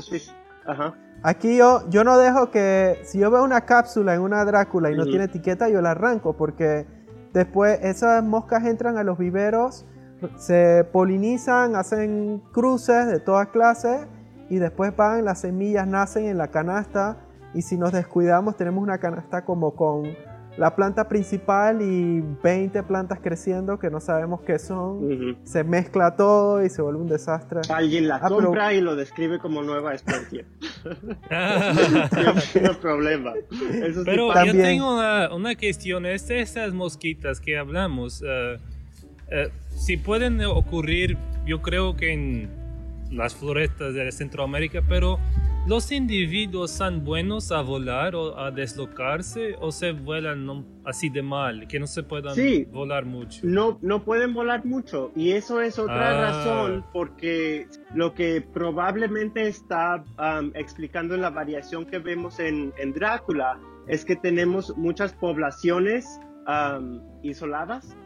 Ajá. Aquí yo, yo no dejo que, si yo veo una cápsula en una Drácula y no tiene etiqueta, yo la arranco porque después esas moscas entran a los viveros, se polinizan, hacen cruces de todas clases y después van, las semillas nacen en la canasta y si nos descuidamos tenemos una canasta como con la planta principal y 20 plantas creciendo que no sabemos qué son. Se mezcla todo y se vuelve un desastre. Alguien la Ah, pero- compra y lo describe como nueva especie. Ah. no hay problema. Eso sí Pero yo También. tengo una, una cuestión, es estas mosquitas que hablamos, eh, eh, si pueden ocurrir, yo creo que en las florestas de Centroamérica, pero los individuos son buenos a volar o a deslocarse o se vuelan no- así de mal, que no se puedan Sí. volar mucho. no, no pueden volar mucho y eso es otra Ah. razón porque lo que probablemente está explicando la variación que vemos en, en Drácula es que tenemos muchas poblaciones isoladas,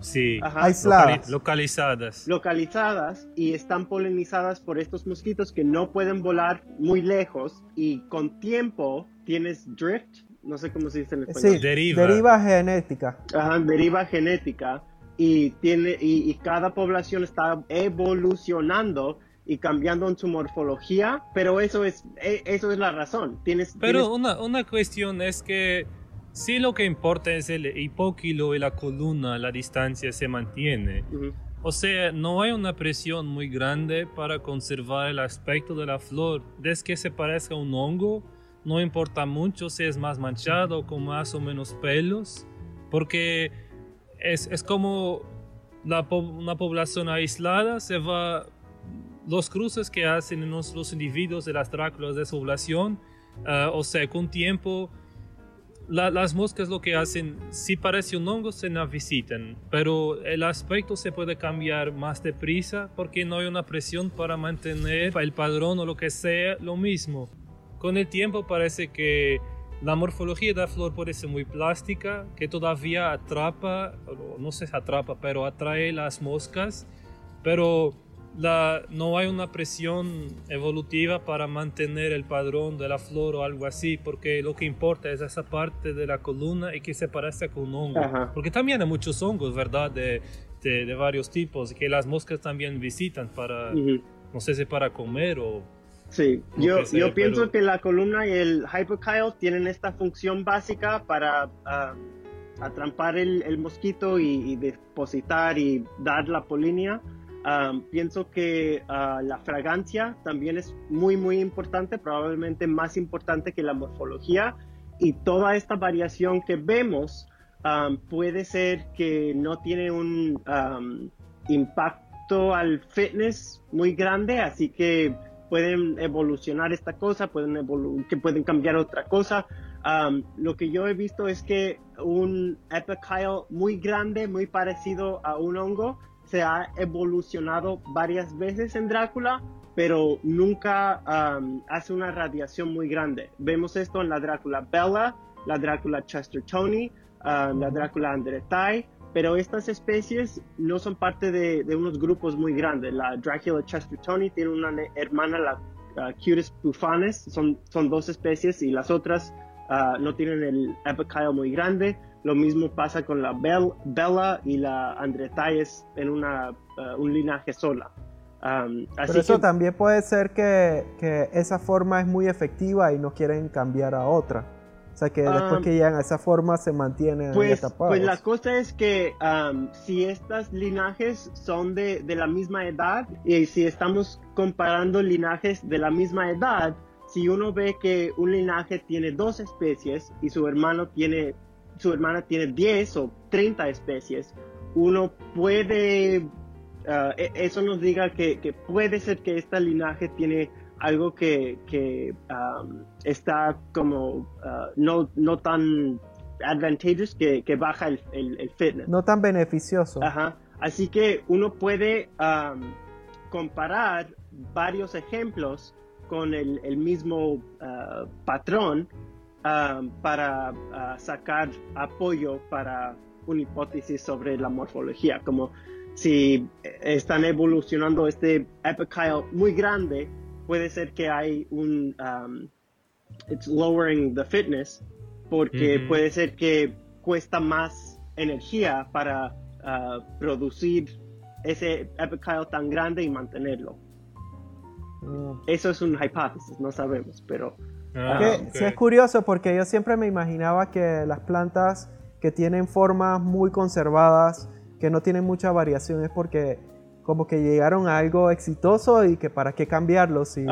Sí, Ajá. Aisladas. locali- localizadas. localizadas y están polinizadas por estos mosquitos que no pueden volar muy lejos y con tiempo tienes drift, no sé cómo se dice en español. Sí, Deriva. deriva genética. Ajá, deriva genética y tiene y, y cada población está evolucionando y cambiando en su morfología, pero eso es e- eso es la razón. Tienes Pero tienes- una, una cuestión es que si lo que importa es el hipóquilo y la columna, la distancia se mantiene. Ujú, O sea, no hay una presión muy grande para conservar el aspecto de la flor. Desde que se parezca a un hongo, no importa mucho si es más manchado con más o menos pelos, porque es, es como la una población aislada se va los cruces que hacen en los, los individuos de las dráculas de esa población, ah, o sea, con tiempo la- las moscas lo que hacen, si parece un hongo, se visitan, pero el aspecto se puede cambiar más deprisa porque no hay una presión para mantener el padrón o lo que sea lo mismo. Con el tiempo parece que la morfología de la flor puede ser muy plástica, que todavía atrapa, no se atrapa, pero atrae las moscas, pero la, no hay una presión evolutiva para mantener el padrón de la flor o algo así, porque lo que importa es esa parte de la columna y que se parezca con un hongo. Ajá. Porque también hay muchos hongos, ¿verdad? De, de, de varios tipos, que las moscas también visitan para, no sé si para comer o... Sí, yo, que sea, yo pienso pero- que la columna y el hypokyle tienen esta función básica para ah, atrampar el, el mosquito y, y depositar y dar la polinia. Ah, pienso que ah, la fragancia también es muy, muy importante, probablemente más importante que la morfología. Y toda esta variación que vemos ah, puede ser que no tiene un ah, impacto al fitness muy grande, así que pueden evolucionar esta cosa, pueden que pueden cambiar otra cosa. Um, lo que yo he visto es que un epicyle muy grande, muy parecido a un hongo, se ha evolucionado varias veces en Drácula, pero nunca um, hace una radiación muy grande. Vemos esto en la Drácula Bella, la Drácula Chestertoni, um, la Drácula Andretai, pero estas especies no son parte de, de, unos grupos muy grandes. La Dracula chestertoni tiene una hermana, la uh, Cutis bufanes, son, son dos especies y las otras uh, no tienen el epicyle muy grande. Lo mismo pasa con la Bella y la Andretaes en una, uh, un linaje sola. Um, Pero eso también puede ser que, que, esa forma es muy efectiva y no quieren cambiar a otra. O sea que después que llegan a esa forma se mantienen pues, Pues la cosa es que um, si estos linajes son de, de, la misma edad y si estamos comparando linajes de la misma edad, si uno ve que un linaje tiene dos especies y su hermano tiene su hermana tiene 10 o 30 especies, uno puede uh, eso nos diga que, que, puede ser que este linaje tiene algo que, que um, está como uh, no, no tan advantageous que, que baja el, el, fitness. No tan beneficioso. Ajá. Así que uno puede um, comparar varios ejemplos con el, el mismo uh, patrón um, para uh, sacar apoyo para una hipótesis sobre la morfología, como si están evolucionando este epicyle muy grande puede ser que hay un um, it's lowering the fitness porque puede ser que cuesta más energía para uh, producir ese epicyle tan grande y mantenerlo. Mm. Eso es una hipótesis, no sabemos, pero... Ah, uh, sí, es curioso porque yo siempre me imaginaba que las plantas que tienen formas muy conservadas, que no tienen mucha variación, es porque como que llegaron a algo exitoso y que para qué cambiarlo si,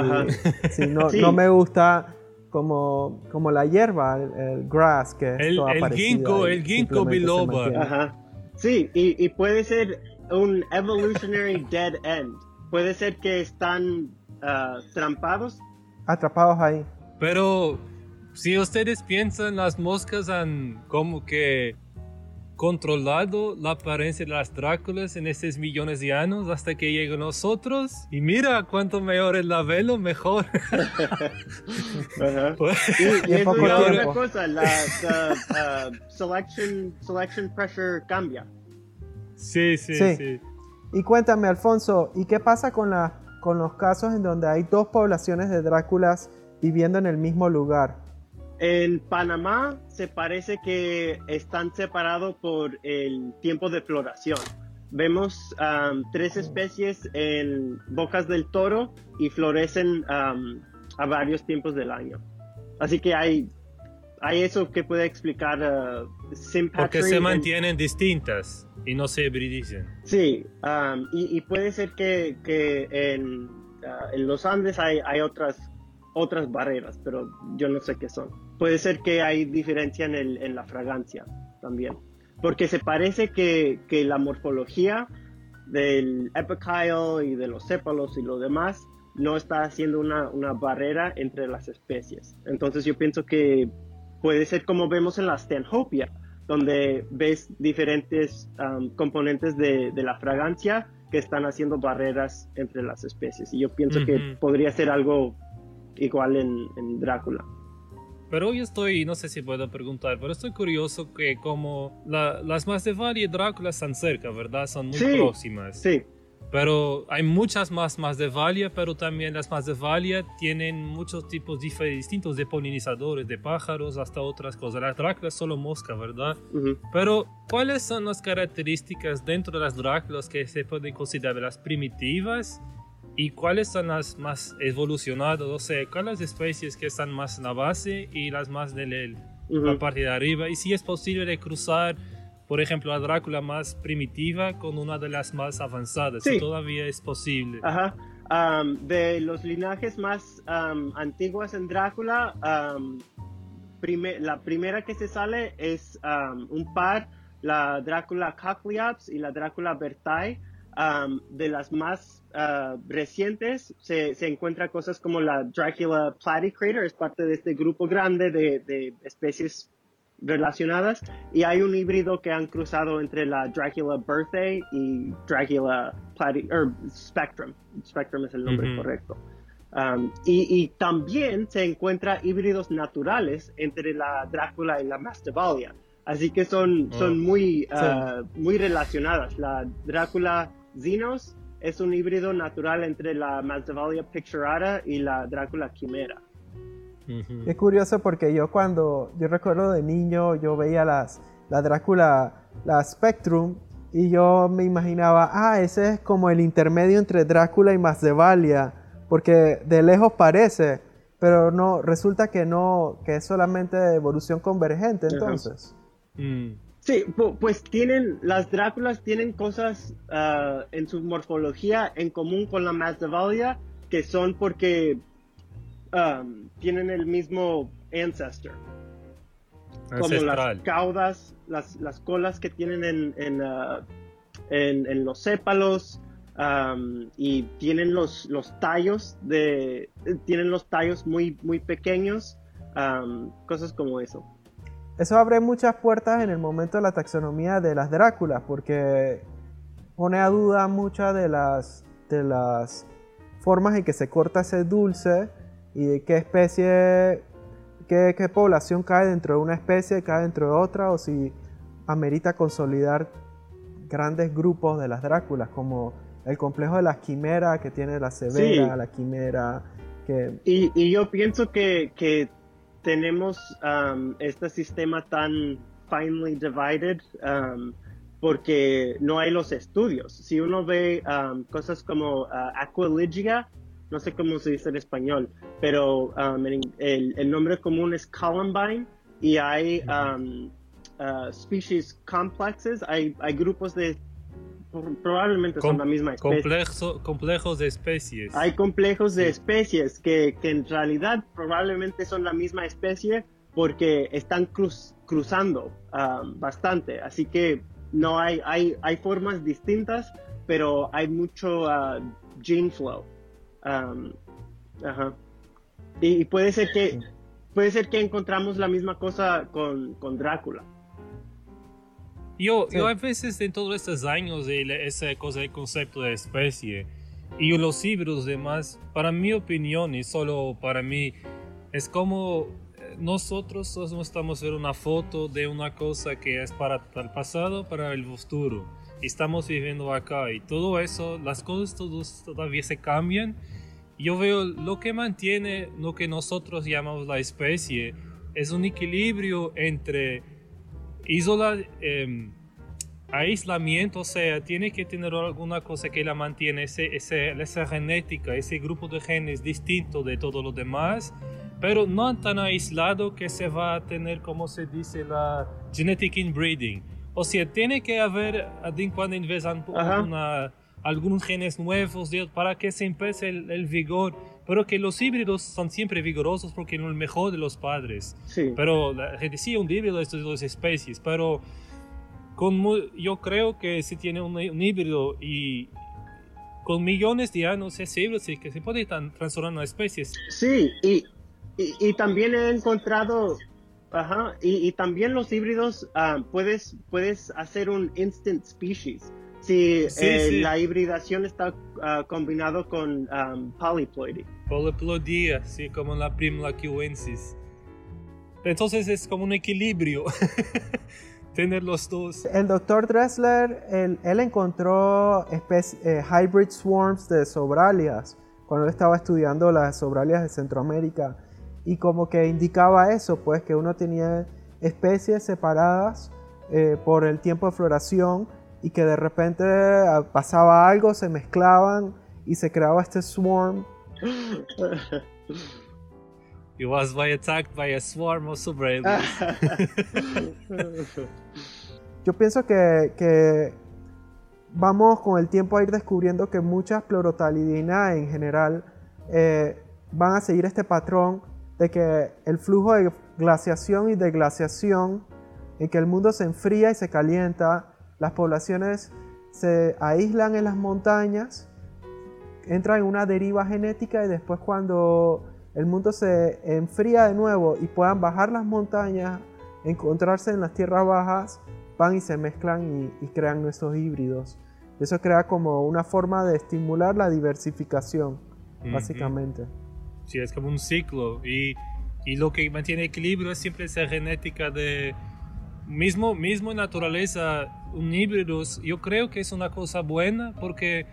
si no, no, me gusta como, como la hierba, el, grass, que el, el ginkgo, el ginkgo biloba. Ajá. Sí, y, y, puede ser un evolutionary dead end. Puede ser que están uh, trampados. Atrapados ahí. Pero si ustedes piensan, las moscas han como que controlado la apariencia de las Dráculas en estos millones de años hasta que llegó nosotros. Y mira, cuanto mayor es la velo, mejor. Pues, y, y, otra cosa, la, uh, selection, selection pressure cambia. Sí, sí, sí, Y cuéntame, Alfonso, ¿y qué pasa con, la, con los casos en donde hay dos poblaciones de Dráculas viviendo en el mismo lugar? En Panamá se parece que están separados por el tiempo de floración. Vemos um, tres especies en Bocas del Toro y florecen um, a varios tiempos del año. Así que hay, hay eso que puede explicar uh, Porque se mantienen distintas y no se hibridizan. Sí, um, y, puede ser que, en, uh, en, los Andes hay, hay otras, otras barreras, pero yo no sé qué son puede ser que hay diferencia en, el, en la fragancia también. Porque se parece que, que la morfología del epicyle y de los sépalos y lo demás no está haciendo una, una, barrera entre las especies. Entonces yo pienso que puede ser como vemos en la Stanhopia, donde ves diferentes um, componentes de, de, la fragancia que están haciendo barreras entre las especies. Y yo pienso que podría ser algo igual en, en Drácula. Pero hoy estoy, no sé si puedo preguntar, pero estoy curioso que como las más de y Drácula están cerca, ¿verdad? Son muy próximas. Sí. Pero hay muchas más más de Valle, pero también las más de Valle tienen muchos tipos distintos de polinizadores, de pájaros, hasta otras cosas. La Drácula es solo mosca, ¿verdad? Pero, ¿cuáles son las características dentro de las Dráculas que se pueden considerar las primitivas ¿Y cuáles son las más evolucionadas? O sea, ¿cuáles especies que están más en la base y las más de la parte de arriba? Y si es posible cruzar, por ejemplo, la Drácula más primitiva con una de las más avanzadas. Si todavía es posible. Ajá. de los linajes más antiguos en Drácula, la primera que se sale es un par, la Drácula Cochleops y la Drácula Bertai. De las más Ah, recientes se, se encuentra cosas como la Dracula platycrater, es parte de este grupo grande de, de, especies relacionadas y hay un híbrido que han cruzado entre la Dracula birthday y Dracula platy, er, spectrum. Spectrum es el nombre correcto. Um, y, y, también se encuentra híbridos naturales entre la Drácula y la Masdevallia. Así que son, Oh. son muy, ah, muy relacionadas. La Drácula Xenos es un híbrido natural entre la Masdevallia picturata y la Drácula quimera. Es curioso porque yo cuando, yo recuerdo de niño, yo veía las, la Drácula, la Spectrum, y yo me imaginaba, ah, ese es como el intermedio entre Drácula y Masdevallia, porque de lejos parece, pero no, resulta que no, que es solamente de evolución convergente, entonces. Mm. Sí, pu- pues tienen, las Dráculas tienen cosas ah, en su morfología en común con la Masdevallia que son porque um, tienen el mismo ancestor. como las caudas, las, las colas que tienen en, en, ah, en- en los sépalos am, y tienen los, los tallos de tienen los tallos muy muy pequeños am, cosas como eso Eso abre muchas puertas en el momento de la taxonomía de las Dráculas, porque pone a duda muchas de las, de las formas en que se corta ese dulce y de qué especie, qué, qué población cae dentro de una especie, cae dentro de otra, o si amerita consolidar grandes grupos de las Dráculas, como el complejo de las quimeras que tiene la severa, Sí. la quimera, que y, y yo pienso que, que tenemos am, este sistema tan finely divided am, porque no hay los estudios. Si uno ve am, cosas como ah, Aquilegia, no sé cómo se dice en español, pero en- el, el nombre común es Columbine y hay am, ah, species complexes, hay grupos de probablemente son la misma especie. Complejos de especies. Hay complejos de Sí. especies que, que en realidad probablemente son la misma especie porque están cruz- cruzando ah, bastante. Así que no hay, hay, hay formas distintas, pero hay mucho ah, gene flow. Um, ajá. Y, y puede ser que puede ser que encontramos la misma cosa con, con Drácula. Yo, Sí. yo a veces en todos estos años esa cosa del concepto de especie y los híbridos demás, para mi opinión y solo para mí, es como eh, nosotros solo estamos ver una foto de una cosa que es para el pasado, para el futuro. Y estamos viviendo acá y todo eso, las cosas todos todavía se cambian. Yo veo lo que mantiene lo que nosotros llamamos la especie es un equilibrio entre isola, eh, aislamiento, o sea, tiene que tener alguna cosa que la mantiene, ese, ese- esa genética, ese grupo de genes distinto de todo lo demás, pero no tan aislado que se va a tener, como se dice, la genetic inbreeding. O sea, tiene que haber de cuando en vez an- Ajá. una- algunos genes nuevos para que se empiece el, el vigor, pero que los híbridos son siempre vigorosos porque son el mejor de los padres. Sí. Pero gente sí, un híbrido de estas dos especies, pero con, yo creo que si tiene un, un híbrido y con millones de años ese híbrido sí que se puede tan- transformar en una especie. Sí, y, y, y también he encontrado, ajá, y, y también los híbridos, ah, puedes, puedes hacer un instant species. Si Sí, eh, sí. la hibridación está ah, combinado con um, polyploidy. Poliploidía, sí, como la Primula cuensis. Entonces es como un equilibrio tener los dos. El doctor Dressler, él, él encontró eh, hybrid swarms de sobralias cuando él estaba estudiando las sobralias de Centroamérica y como que indicaba eso, pues que uno tenía especies separadas eh, por el tiempo de floración y que de repente ah, pasaba algo, se mezclaban y se creaba este swarm. He was by attacked by a swarm of. Yo pienso que, que vamos con el tiempo a ir descubriendo que muchas pleurotalidina en general eh, van a seguir este patrón de que el flujo de glaciación y deglaciación, en que el mundo se enfría y se calienta, las poblaciones se aíslan en las montañas, entran en una deriva genética y después cuando el mundo se enfría de nuevo y puedan bajar las montañas, encontrarse en las tierras bajas, van y se mezclan y, y crean nuestros híbridos. Eso crea como una forma de estimular la diversificación, básicamente. Sí, es como un ciclo. Y, y lo que mantiene equilibrio es siempre esa genética de mismo, mismo naturaleza, un híbrido, yo creo que es una cosa buena porque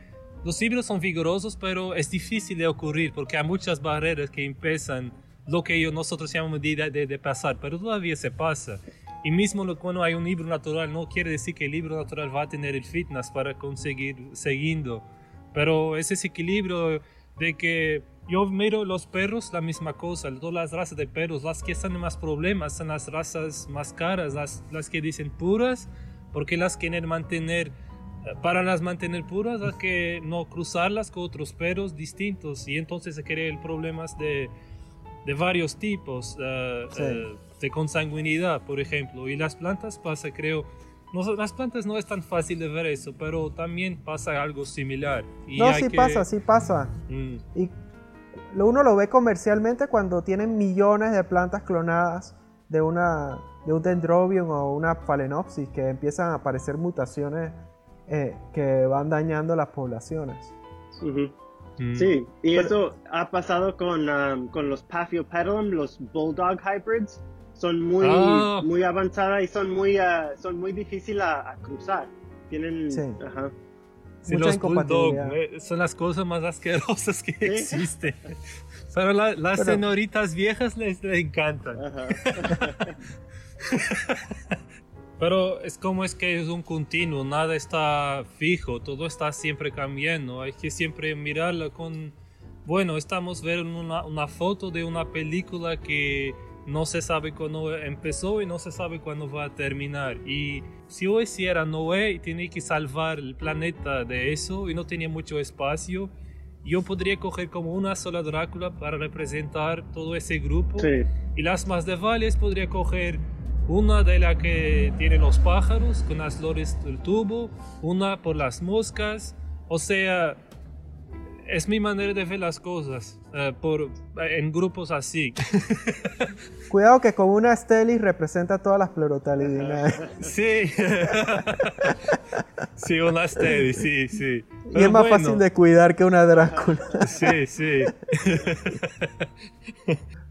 los híbridos son vigorosos, pero es difícil de ocurrir porque hay muchas barreras que empiezan lo que nosotros llamamos de, de, de pasar, pero todavía se pasa. Y mismo cuando hay un libro natural, no quiere decir que el libro natural va a tener el fitness para conseguir siguiendo. Pero ese equilibrio de que yo miro los perros, la misma cosa, todas las razas de perros, las que están en más problemas son las razas más caras, las, las que dicen puras, porque las quieren mantener, eh, para las mantener puras, hay que no cruzarlas con otros perros distintos y entonces se crean problemas de, de varios tipos. Uh, uh, de consanguinidad, por ejemplo. Y las plantas pasa, creo, no, las plantas no es tan fácil de ver eso, pero también pasa algo similar. Y no, sí pasa, sí pasa. Mm. Y lo, uno lo ve comercialmente cuando tienen millones de plantas clonadas de, una, de un dendrobium o una phalaenopsis que empiezan a aparecer mutaciones eh, que van dañando las poblaciones. Mm. Sí, y eso ha pasado con, um, con los Paphiopedilum, los Bulldog Hybrids, son muy, ah. muy avanzadas y son muy, uh, son muy difíciles a, cruzar. Tienen. Sí. Ajá. Sí, los eh, son las cosas más asquerosas que existen. Pero las señoritas viejas les, encantan. Pero es como es que es un continuo, nada está fijo, todo está siempre cambiando. Hay que siempre mirarla con. Bueno, estamos viendo una, una foto de una película que no se sabe cuándo empezó y no se sabe cuándo va a terminar. Y si hoy si era Noé y tenía que salvar el planeta de eso y no tenía mucho espacio, yo podría coger como una sola Drácula para representar todo ese grupo. Y las más de Vales podría coger una de la que tiene los pájaros con las flores del tubo, una por las moscas. O sea, es mi manera de ver las cosas eh, por, en grupos así. Cuidado que con una Stelis representa todas las pleurotalidinae. Sí. sí, una Stelis, sí, sí. y es más fácil de cuidar que una Drácula. sí, sí.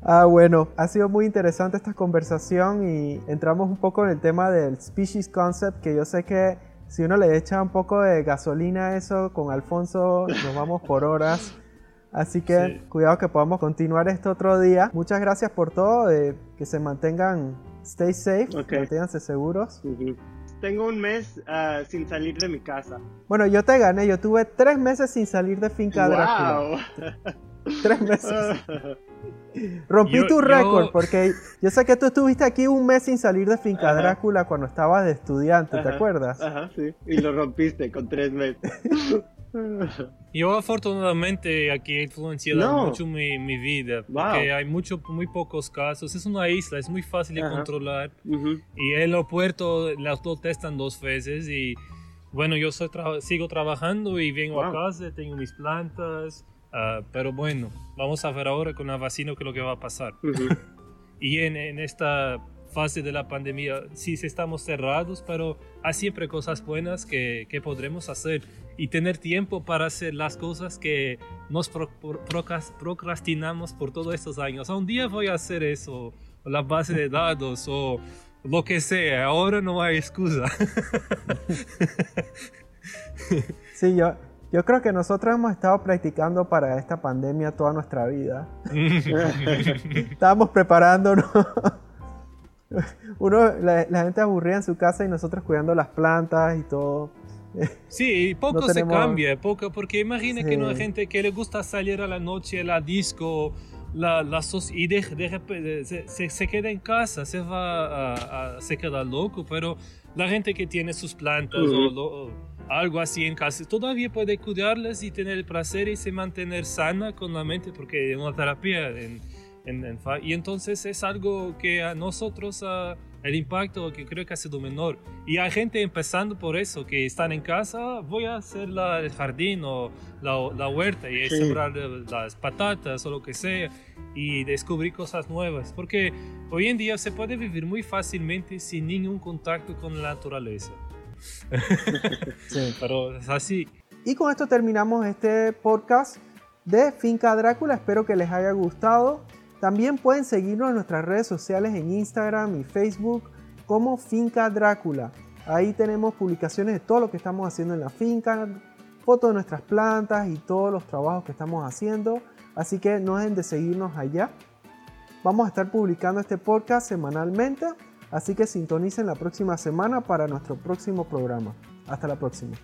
Ah, bueno, ha sido muy interesante esta conversación y entramos un poco en el tema del species concept, que yo sé que si uno le echa un poco de gasolina a eso, con Alfonso nos vamos por horas. Así que cuidado que podamos continuar esto otro día. Muchas gracias por todo, que se mantengan, stay safe, manténganse seguros. Tengo un mes ah, sin salir de mi casa. Bueno, yo te gané, yo tuve tres meses sin salir de Finca Drácula. tres meses. Rompí tu récord porque yo sé que tú estuviste aquí un mes sin salir de Finca Drácula cuando estabas de estudiante, ¿te acuerdas? Ajá, sí. Y lo rompiste con tres meses. Yo afortunadamente aquí he influenciado mucho mi, mi vida, porque hay mucho, muy pocos casos. Es una isla, es muy fácil de controlar. Y el aeropuerto las dos testan dos veces y bueno, yo soy sigo trabajando y vengo a casa, tengo mis plantas, Ah, pero bueno, vamos a ver ahora con la vacina qué es lo que va a pasar. y en, en, esta fase de la pandemia, sí estamos cerrados, pero hay siempre cosas buenas que, que podremos hacer y tener tiempo para hacer las cosas que nos procrastinamos por todos estos años. Un día voy a hacer eso, o la base de datos, o lo que sea. Ahora no hay excusa. sí, yo, yo creo que nosotros hemos estado practicando para esta pandemia toda nuestra vida. Estábamos preparándonos. Uno, la, gente aburrida en su casa y nosotros cuidando las plantas y todo. Sí, poco se cambia, poco, porque imagina que no hay gente que le gusta salir a la noche a la disco, la, la y de, se, se, queda en casa, se va a, se queda loco, pero la gente que tiene sus plantas o algo así en casa, todavía puede cuidarlas y tener el placer y se mantener sana con la mente, porque es una terapia. En, en, y entonces es algo que a nosotros el impacto que creo que ha sido menor. Y hay gente empezando por eso, que están en casa, voy a hacer la, el jardín o la, la huerta y sembrar las patatas o lo que sea y descubrir cosas nuevas. Porque hoy en día se puede vivir muy fácilmente sin ningún contacto con la naturaleza. sí. Pero es así. Y con esto terminamos este podcast de Finca Drácula. Espero que les haya gustado. También pueden seguirnos en nuestras redes sociales en Instagram y Facebook como Finca Drácula. Ahí tenemos publicaciones de todo lo que estamos haciendo en la finca, fotos de nuestras plantas y todos los trabajos que estamos haciendo. Así que no dejen de seguirnos allá. Vamos a estar publicando este podcast semanalmente, así que sintonicen la próxima semana para nuestro próximo programa. Hasta la próxima.